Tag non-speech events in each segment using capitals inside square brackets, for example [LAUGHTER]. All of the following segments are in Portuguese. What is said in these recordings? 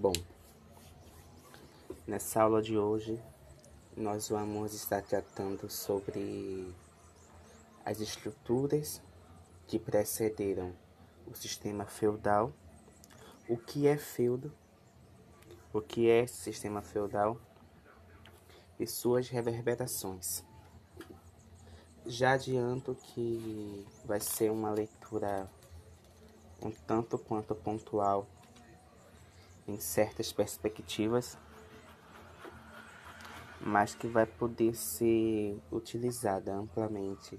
Bom, nessa aula de hoje nós vamos estar tratando sobre as estruturas que precederam o sistema feudal, o que é feudo, o que é sistema feudal? E suas reverberações. Já adianto que vai ser uma leitura um tanto quanto pontual em certas perspectivas, mas que vai poder ser utilizada amplamente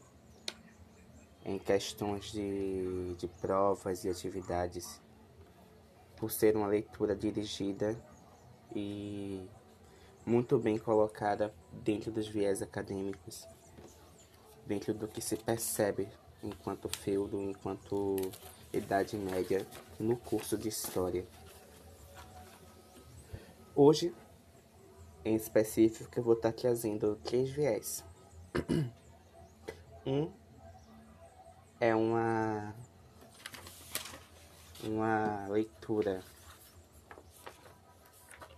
em questões de, de provas e atividades, por ser uma leitura dirigida e muito bem colocada dentro dos viés acadêmicos, dentro do que se percebe enquanto feudo, enquanto Idade Média no curso de História. Hoje, em específico, eu vou estar trazendo três viés. [CLEARS THROAT] Um é uma uma leitura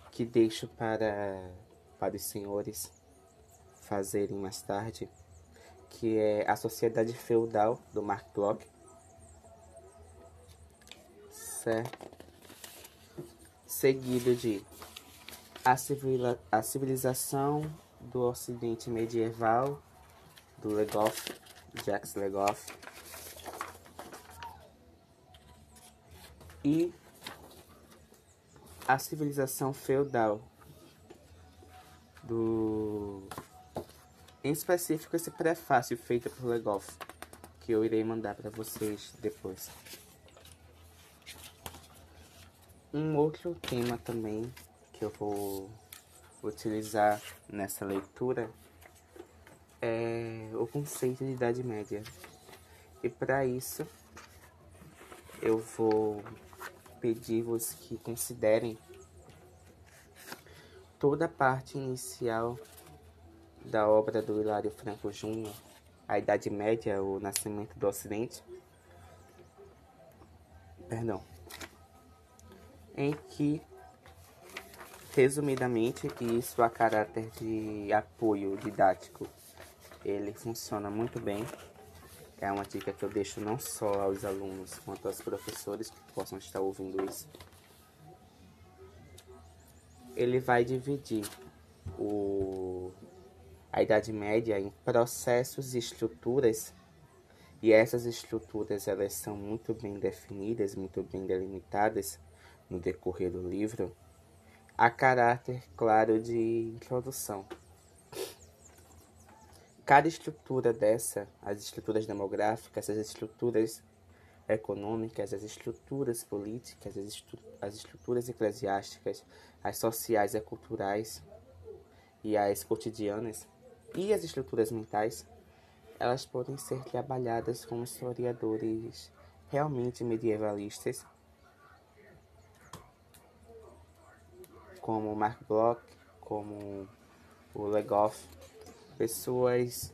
que deixo para para os senhores fazerem mais tarde, que é a Sociedade Feudal do Mark Bloch. Certo? Seguido de a, civila, a civilização do Ocidente medieval, do Legoff, Jacques Legoff, e a civilização feudal, do em específico esse prefácio feito por Legoff, que eu irei mandar para vocês depois. Um outro tema também que eu vou utilizar nessa leitura é o conceito de Idade Média. E para isso eu vou pedir-vos que considerem toda a parte inicial da obra do Hilário Franco Júnior, A Idade Média, o Nascimento do Ocidente. Perdão. Em que Resumidamente, isso a caráter de apoio didático, ele funciona muito bem. É uma dica que eu deixo não só aos alunos, quanto aos professores que possam estar ouvindo isso. Ele vai dividir o, a Idade Média em processos e estruturas, e essas estruturas elas são muito bem definidas, muito bem delimitadas no decorrer do livro a caráter claro de introdução. Cada estrutura dessa, as estruturas demográficas, as estruturas econômicas, as estruturas políticas, as, estru as estruturas eclesiásticas, as sociais e culturais e as cotidianas e as estruturas mentais, elas podem ser trabalhadas com historiadores realmente medievalistas como Mark Bloch, como o Legoff, pessoas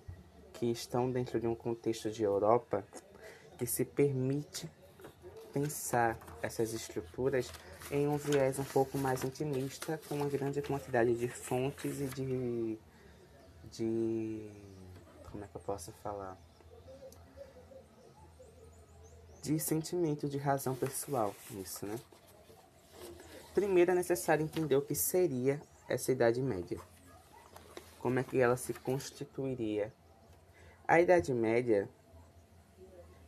que estão dentro de um contexto de Europa que se permite pensar essas estruturas em um viés um pouco mais intimista, com uma grande quantidade de fontes e de, de como é que eu posso falar? De sentimento de razão pessoal, isso, né? Primeiro é necessário entender o que seria essa Idade Média. Como é que ela se constituiria? A Idade Média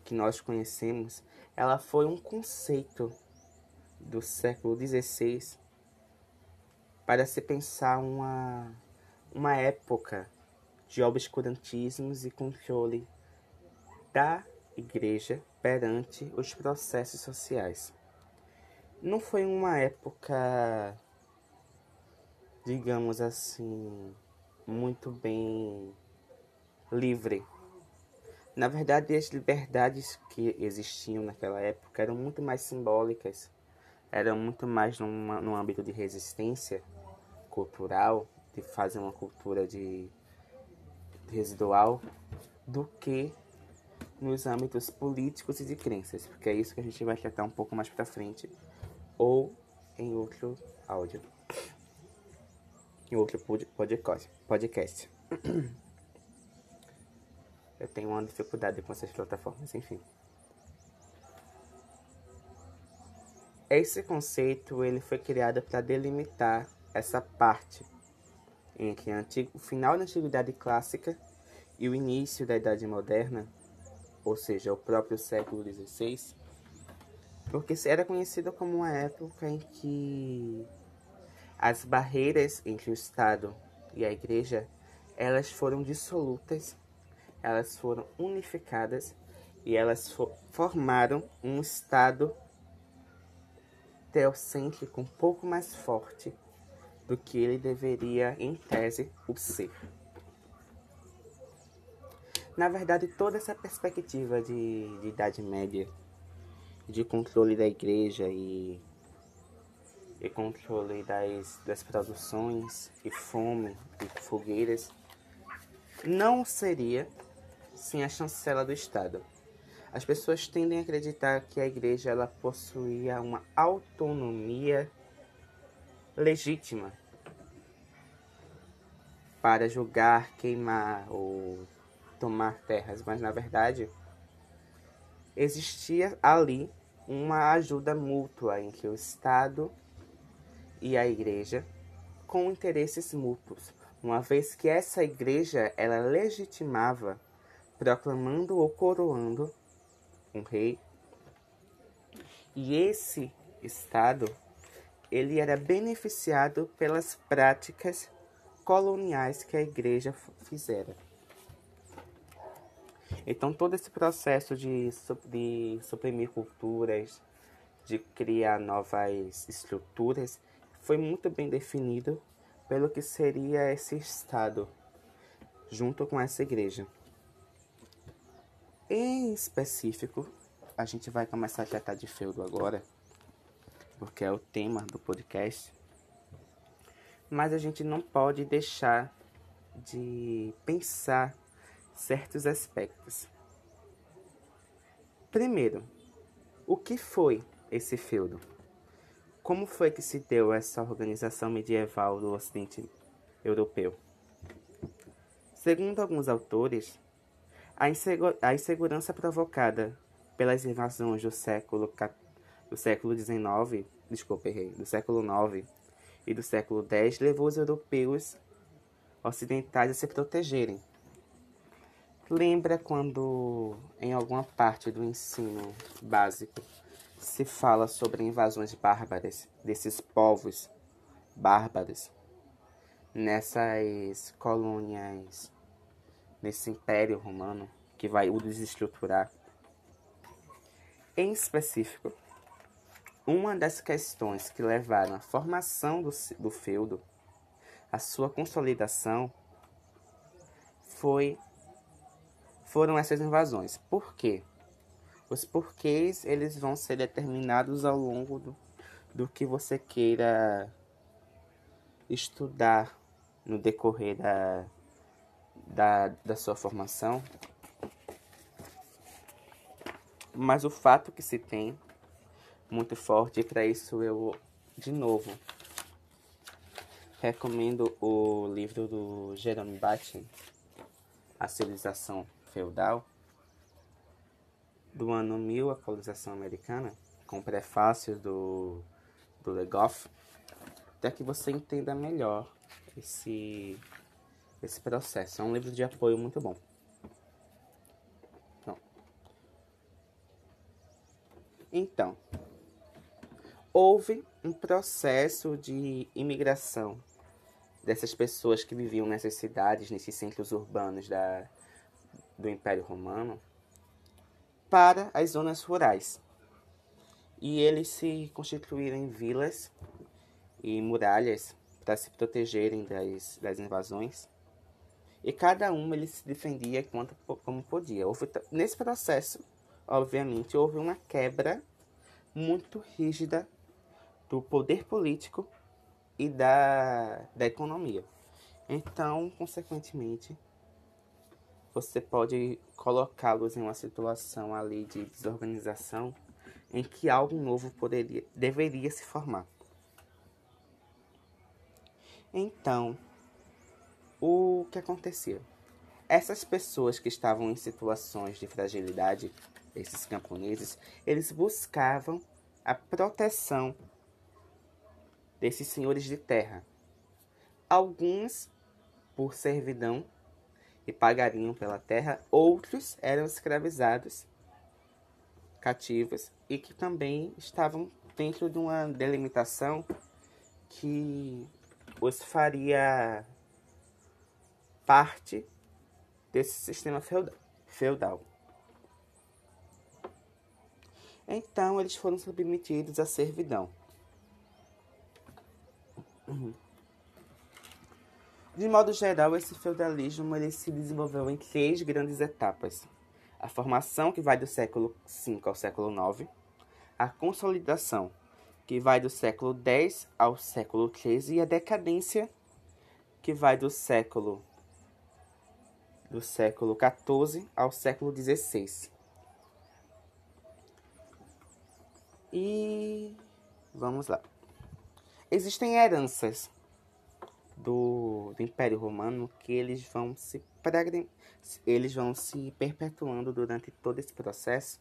que nós conhecemos, ela foi um conceito do século XVI para se pensar uma, uma época de obscurantismos e controle da igreja perante os processos sociais não foi uma época, digamos assim, muito bem livre. Na verdade, as liberdades que existiam naquela época eram muito mais simbólicas, eram muito mais numa, no âmbito de resistência cultural, de fazer uma cultura de, de residual, do que nos âmbitos políticos e de crenças, porque é isso que a gente vai tratar um pouco mais para frente ou em outro áudio. Em outro podcast. podcast. Eu tenho uma dificuldade com essas plataformas, enfim. Esse conceito ele foi criado para delimitar essa parte entre o final da Antiguidade Clássica e o início da Idade Moderna, ou seja, o próprio século XVI, porque era conhecido como uma época em que as barreiras entre o Estado e a Igreja elas foram dissolutas, elas foram unificadas e elas formaram um Estado teocêntrico um pouco mais forte do que ele deveria, em tese, o ser. Na verdade, toda essa perspectiva de, de Idade Média, de controle da igreja e, e controle das, das produções, e fome, e fogueiras, não seria sem a chancela do Estado. As pessoas tendem a acreditar que a igreja ela possuía uma autonomia legítima para julgar, queimar ou tomar terras, mas na verdade existia ali uma ajuda mútua entre o Estado e a igreja com interesses mútuos, uma vez que essa igreja ela legitimava proclamando ou coroando um rei. E esse estado ele era beneficiado pelas práticas coloniais que a igreja fizera. Então todo esse processo de, de suprimir culturas, de criar novas estruturas, foi muito bem definido pelo que seria esse Estado, junto com essa igreja. Em específico, a gente vai começar a tratar de feudo agora, porque é o tema do podcast. Mas a gente não pode deixar de pensar certos aspectos. Primeiro, o que foi esse feudo? Como foi que se deu essa organização medieval do Ocidente europeu? Segundo alguns autores, a, a insegurança provocada pelas invasões do século, do século XIX, desculpa, errei, do século IX e do século X levou os europeus ocidentais a se protegerem. Lembra quando em alguma parte do ensino básico se fala sobre invasões bárbaras desses povos bárbaros nessas colônias nesse império romano que vai o desestruturar. Em específico, uma das questões que levaram à formação do, do feudo, a sua consolidação, foi foram essas invasões. Por quê? Os porquês eles vão ser determinados ao longo do, do que você queira estudar no decorrer da, da, da sua formação, mas o fato que se tem muito forte, e para isso eu, de novo, recomendo o livro do Jerome Batin, A Civilização Feudal, do ano 1000, a colonização americana, com prefácio do, do Legoff, para que você entenda melhor esse esse processo. É um livro de apoio muito bom. Então, então houve um processo de imigração dessas pessoas que viviam nessas cidades, nesses centros urbanos da, do Império Romano, para as zonas rurais. E eles se constituíram em vilas e muralhas para se protegerem das, das invasões e cada um ele se defendia quanto, como podia. Houve, nesse processo, obviamente, houve uma quebra muito rígida do poder político e da, da economia. Então, consequentemente, você pode colocá-los em uma situação ali de desorganização em que algo novo poderia, deveria se formar. Então, o que acontecia? Essas pessoas que estavam em situações de fragilidade, esses camponeses, eles buscavam a proteção desses senhores de terra. Alguns por servidão e pagariam pela terra, outros eram escravizados, cativos e que também estavam dentro de uma delimitação que os faria parte desse sistema feudal. Então eles foram submetidos à servidão. De modo geral, esse feudalismo ele se desenvolveu em três grandes etapas: a formação, que vai do século V ao século IX, a consolidação, que vai do século X ao século XIII, e a decadência, que vai do século do século XIV ao século XVI. E vamos lá. Existem heranças do, do Império Romano que eles vão se eles vão se perpetuando durante todo esse processo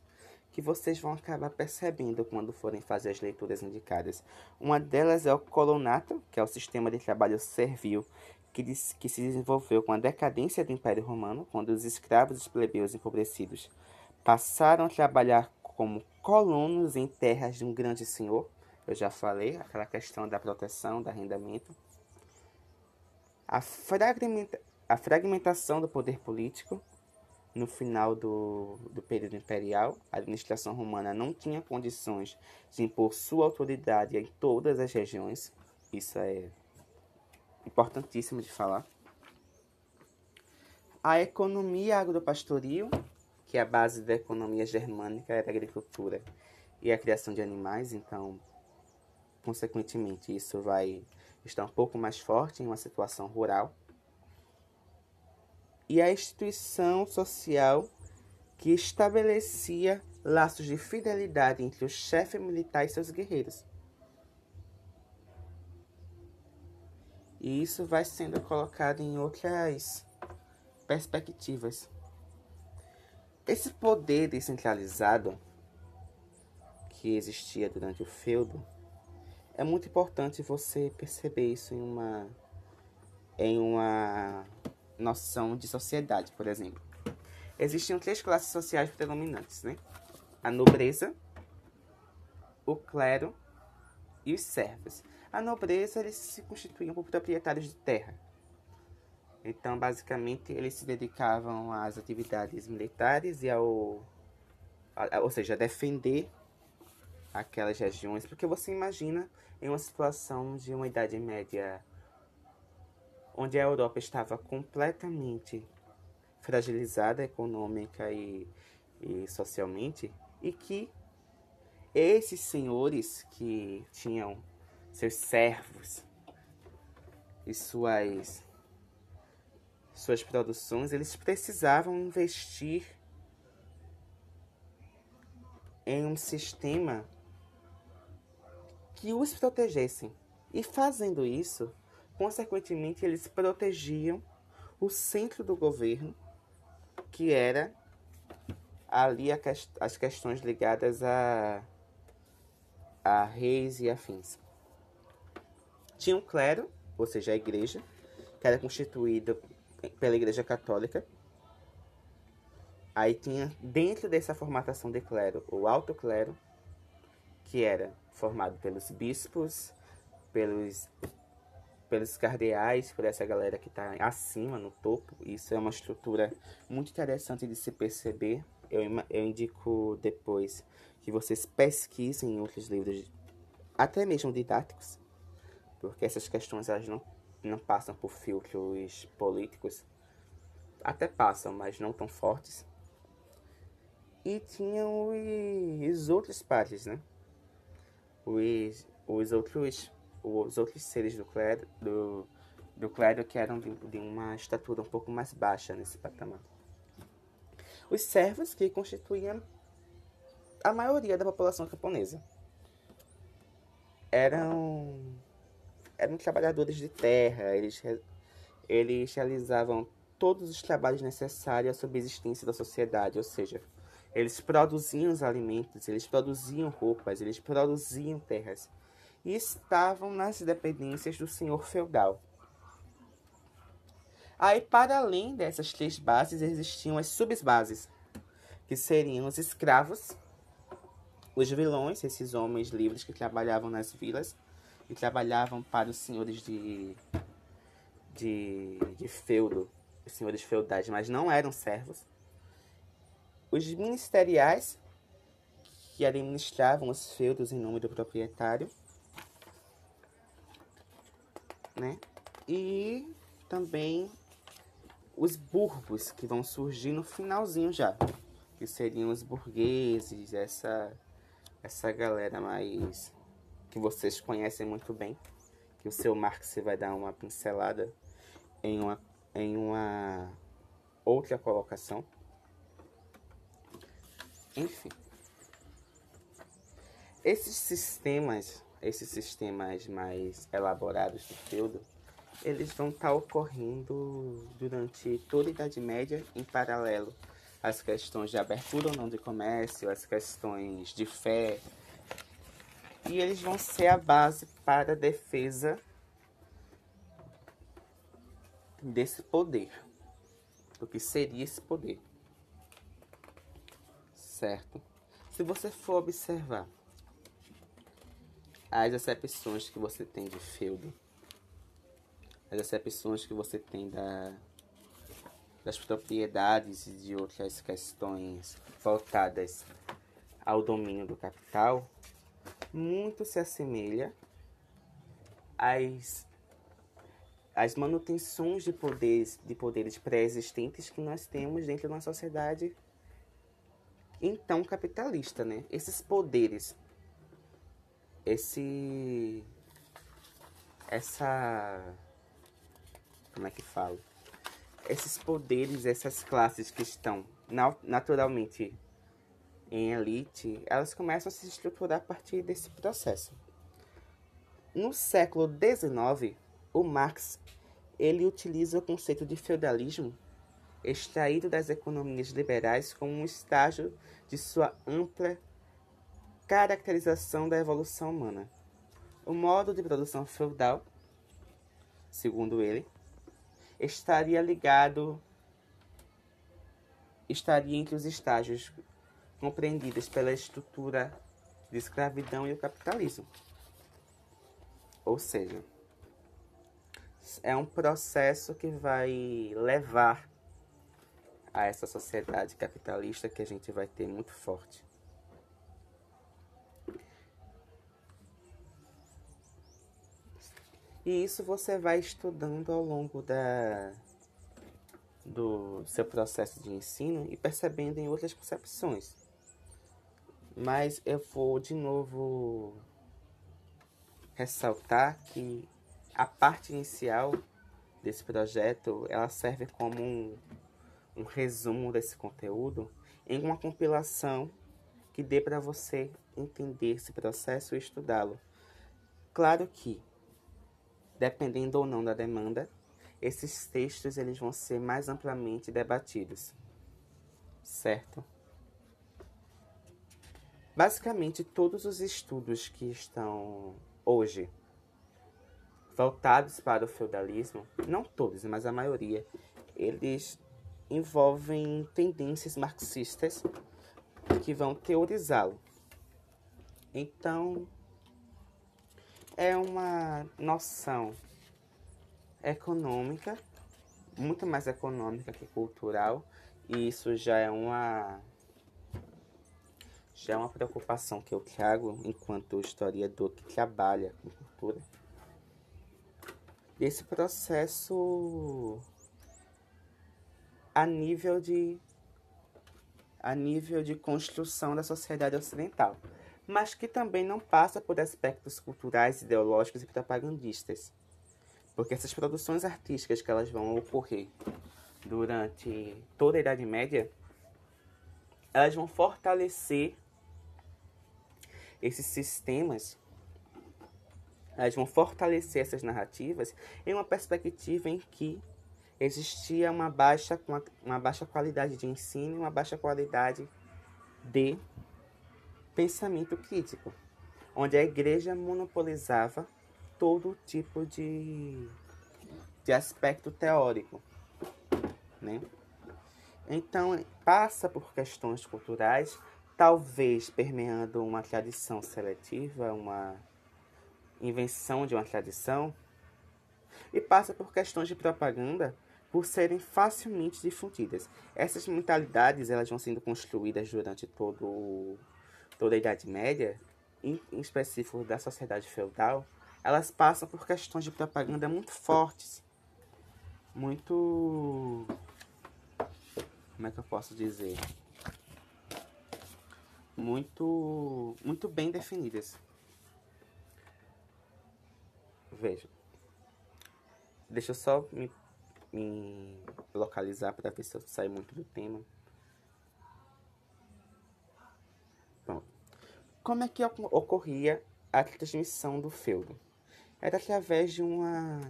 que vocês vão acabar percebendo quando forem fazer as leituras indicadas. Uma delas é o colonato, que é o sistema de trabalho servil que, que se desenvolveu com a decadência do Império Romano, quando os escravos e os plebeus empobrecidos passaram a trabalhar como colonos em terras de um grande senhor. Eu já falei, aquela questão da proteção, do arrendamento. A, fragmenta, a fragmentação do poder político no final do, do período imperial, a administração romana não tinha condições de impor sua autoridade em todas as regiões. Isso é importantíssimo de falar. A economia agropastoril, que é a base da economia germânica, era a agricultura e a criação de animais, então, consequentemente, isso vai estar um pouco mais forte em uma situação rural. E a instituição social que estabelecia laços de fidelidade entre o chefe militar e seus guerreiros. E isso vai sendo colocado em outras perspectivas. Esse poder descentralizado que existia durante o feudo é muito importante você perceber isso em uma em uma noção de sociedade, por exemplo. Existiam três classes sociais predominantes, né? A nobreza, o clero e os servos. A nobreza eles se constituíam por proprietários de terra. Então, basicamente, eles se dedicavam às atividades militares e ao, a, ou seja, a defender aquelas regiões, porque você imagina em uma situação de uma idade média onde a Europa estava completamente fragilizada econômica e, e socialmente, e que esses senhores que tinham seus servos e suas suas produções, eles precisavam investir em um sistema que os protegessem. E fazendo isso, consequentemente, eles protegiam o centro do governo, que era ali as questões ligadas a, a reis e afins. Tinha um clero, ou seja, a igreja, que era constituída pela igreja católica. Aí tinha, dentro dessa formatação de clero, o alto clero, que era formado pelos bispos, pelos, pelos cardeais, por essa galera que está acima, no topo. Isso é uma estrutura muito interessante de se perceber. Eu, eu indico depois que vocês pesquisem em outros livros, até mesmo didáticos, porque essas questões elas não, não passam por filtros políticos. Até passam, mas não tão fortes. E tinham os outros padres, né? Os, os, outros, os outros seres do clero, do, do clero que eram de, de uma estatura um pouco mais baixa nesse patamar. Os servos que constituíam a maioria da população japonesa eram eram trabalhadores de terra, eles, eles realizavam todos os trabalhos necessários à subsistência da sociedade, ou seja, eles produziam os alimentos, eles produziam roupas, eles produziam terras e estavam nas dependências do senhor feudal. Aí, para além dessas três bases, existiam as subbases, que seriam os escravos, os vilões, esses homens livres que trabalhavam nas vilas e trabalhavam para os senhores de, de, de feudo, os senhores feudais, mas não eram servos. Os ministeriais, que administravam os feudos em nome do proprietário, né? E também os burbos que vão surgir no finalzinho já que seriam os burgueses, essa essa galera mais que vocês conhecem muito bem, que o seu Marx vai dar uma pincelada em uma em uma outra colocação. Enfim, esses sistemas, esses sistemas mais elaborados do feudo, eles vão estar ocorrendo durante toda a Idade Média em paralelo as questões de abertura ou não de comércio, as questões de fé. E eles vão ser a base para a defesa desse poder. Do que seria esse poder. Certo? Se você for observar as acepções que você tem de feudo, as acepções que você tem da das propriedades e de outras questões voltadas ao domínio do capital, muito se assemelha às, às manutenções de poderes, de poderes pré-existentes que nós temos dentro de uma sociedade então capitalista, né? Esses poderes, esse, essa, como é que falo? esses poderes, essas classes que estão naturalmente em elite, elas começam a se estruturar a partir desse processo. No século XIX, o Marx ele utiliza o conceito de feudalismo extraído das economias liberais como um estágio de sua ampla caracterização da evolução humana. O modo de produção feudal, segundo ele, estaria ligado, estaria entre os estágios compreendidos pela estrutura de escravidão e o capitalismo. Ou seja, é um processo que vai levar a essa sociedade capitalista que a gente vai ter muito forte. E isso você vai estudando ao longo da, do seu processo de ensino e percebendo em outras concepções. Mas eu vou de novo ressaltar que a parte inicial desse projeto ela serve como um, um resumo desse conteúdo em uma compilação que dê para você entender esse processo e estudá-lo. Claro que dependendo ou não da demanda, esses textos eles vão ser mais amplamente debatidos. Certo? Basicamente, todos os estudos que estão hoje voltados para o feudalismo, não todos, mas a maioria, eles envolvem tendências marxistas que vão teorizá-lo. Então, é uma noção econômica, muito mais econômica que cultural, e isso já é uma já é uma preocupação que eu trago enquanto historiador que trabalha com cultura. Esse processo a nível de a nível de construção da sociedade ocidental mas que também não passa por aspectos culturais, ideológicos e propagandistas. Porque essas produções artísticas que elas vão ocorrer durante toda a Idade Média, elas vão fortalecer esses sistemas elas vão fortalecer essas narrativas em uma perspectiva em que existia uma baixa, uma baixa qualidade de ensino e uma baixa qualidade de pensamento crítico, onde a igreja monopolizava todo tipo de, de aspecto teórico. Né? Então, passa por questões culturais, talvez permeando uma tradição seletiva, uma invenção de uma tradição, e passa por questões de propaganda por serem facilmente difundidas. Essas mentalidades elas vão sendo construídas durante todo, toda a Idade Média, em, em específico da sociedade feudal, elas passam por questões de propaganda muito fortes, muito. Como é que eu posso dizer? Muito, muito bem definidas. Veja. Deixa eu só me me localizar para ver se eu saio muito do tema. Bom, como é que ocorria a transmissão do feudo? Era através de uma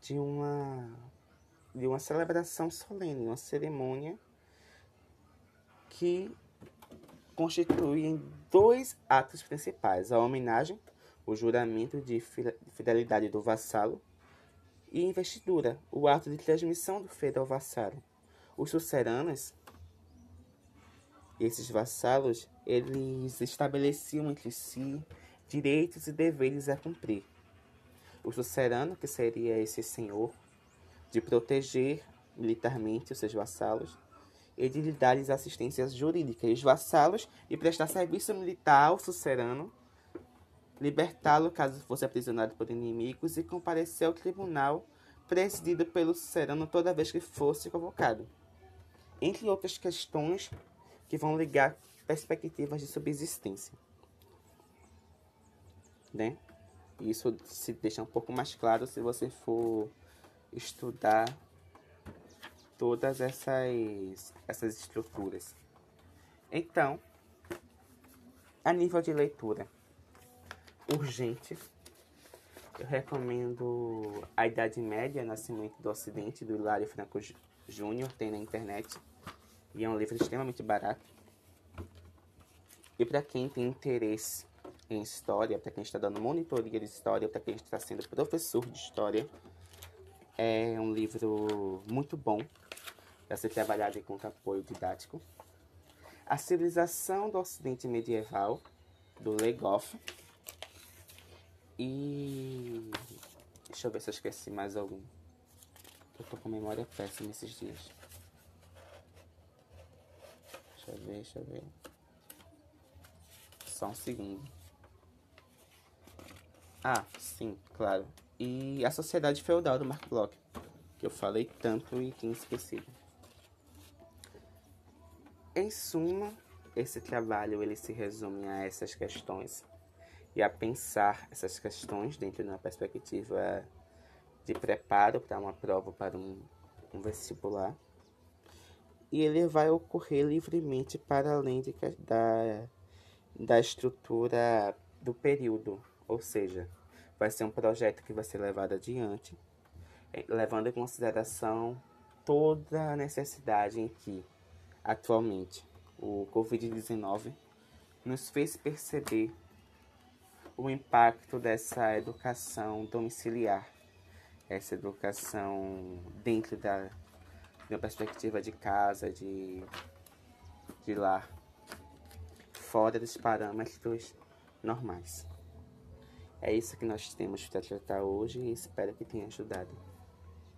de uma de uma celebração solene, uma cerimônia que constitui em dois atos principais: a homenagem, o juramento de fidelidade do vassalo e investidura, o ato de transmissão do feudo ao vassalo. Os suceranos, esses vassalos, eles estabeleciam entre si direitos e deveres a cumprir. O sucerano, que seria esse senhor, de proteger militarmente os seus vassalos e de lhe dar-lhes assistência jurídica. E os vassalos, e prestar serviço militar ao sucerano, libertá-lo caso fosse aprisionado por inimigos e comparecer ao tribunal presidido pelo Sucerano toda vez que fosse convocado. Entre outras questões que vão ligar perspectivas de subsistência. Né? Isso se deixa um pouco mais claro se você for estudar todas essas, essas estruturas. Então, a nível de leitura, urgente. Eu recomendo A Idade Média, Nascimento do Ocidente, do Hilário Franco Júnior, tem na internet. E é um livro extremamente barato. E para quem tem interesse em história, para quem está dando monitoria de história, para quem está sendo professor de história, é um livro muito bom para ser trabalhado com apoio didático. A Civilização do Ocidente Medieval, do Legoff e. Deixa eu ver se eu esqueci mais algum. Eu tô com memória péssima esses dias. Deixa eu ver, deixa eu ver. Só um segundo. Ah, sim, claro. E a Sociedade Feudal do Mark Bloch, que eu falei tanto e tinha esquecido. Em suma, esse trabalho ele se resume a essas questões e a pensar essas questões dentro de uma perspectiva de preparo para uma prova, para um, um vestibular. E ele vai ocorrer livremente para além de, da, da estrutura do período, ou seja, vai ser um projeto que vai ser levado adiante, eh, levando em consideração toda a necessidade em que, atualmente, o Covid-19 nos fez perceber o impacto dessa educação domiciliar, essa educação dentro da, da perspectiva de casa, de, de lar, fora dos parâmetros normais. É isso que nós temos para tratar hoje e espero que tenha ajudado.